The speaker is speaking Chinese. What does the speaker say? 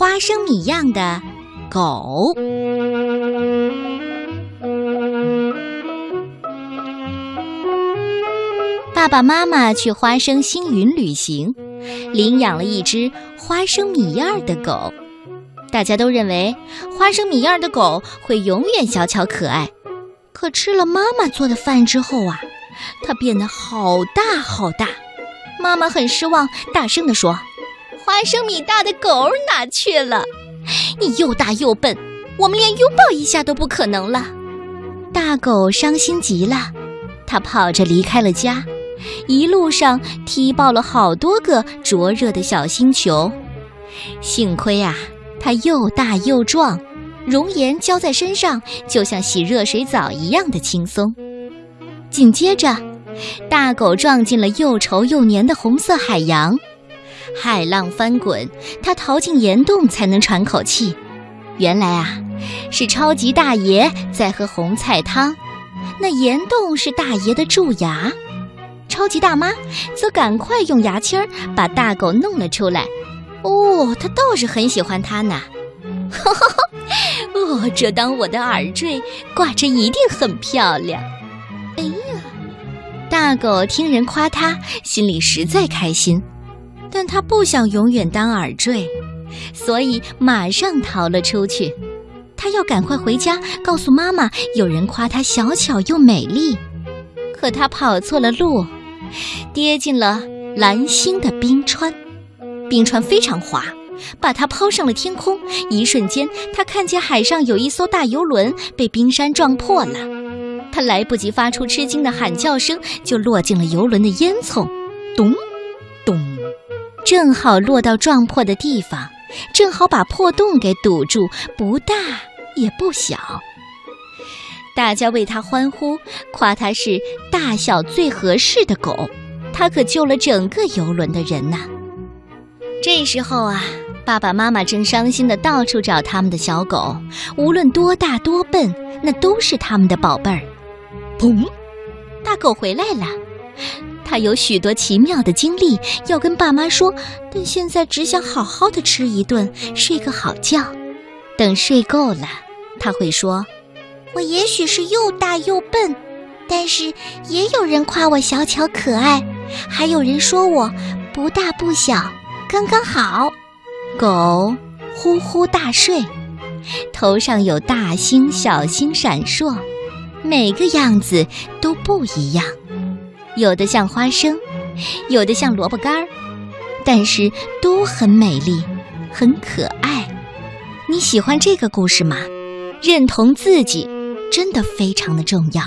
花生米样的狗。爸爸妈妈去花生星云旅行，领养了一只花生米样的狗。大家都认为花生米样的狗会永远小巧可爱，可吃了妈妈做的饭之后啊，它变得好大好大。妈妈很失望，大声地说：“花生米大的狗哪去了？你又大又笨，我们连拥抱一下都不可能了。”大狗伤心极了，它跑着离开了家，一路上踢爆了好多个灼热的小星球。幸亏啊，它又大又壮，熔岩浇在身上就像洗热水澡一样的轻松。紧接着。大狗撞进了又稠又黏的红色海洋，海浪翻滚，它逃进岩洞才能喘口气。原来啊，是超级大爷在喝红菜汤，那岩洞是大爷的蛀牙。超级大妈则赶快用牙签儿把大狗弄了出来。哦，她倒是很喜欢它呢。哦，这当我的耳坠挂着一定很漂亮。哎呀大狗听人夸它，心里实在开心，但他不想永远当耳坠，所以马上逃了出去。他要赶快回家，告诉妈妈有人夸它小巧又美丽。可他跑错了路，跌进了蓝星的冰川，冰川非常滑，把它抛上了天空。一瞬间，他看见海上有一艘大游轮被冰山撞破了。他来不及发出吃惊的喊叫声，就落进了游轮的烟囱，咚，正好落到撞破的地方，正好把破洞给堵住，不大也不小。大家为他欢呼，夸他是大小最合适的狗，他可救了整个游轮的人呐。这时候啊，爸爸妈妈正伤心的到处找他们的小狗，无论多大多笨，那都是他们的宝贝儿。砰！大狗回来了，他有许多奇妙的经历要跟爸妈说，但现在只想好好的吃一顿，睡个好觉。等睡够了，他会说：“我也许是又大又笨，但是也有人夸我小巧可爱，还有人说我不大不小，刚刚好。”狗呼呼大睡，头上有大星小星闪烁。每个样子都不一样，有的像花生，有的像萝卜干儿，但是都很美丽，很可爱。你喜欢这个故事吗？认同自己真的非常的重要。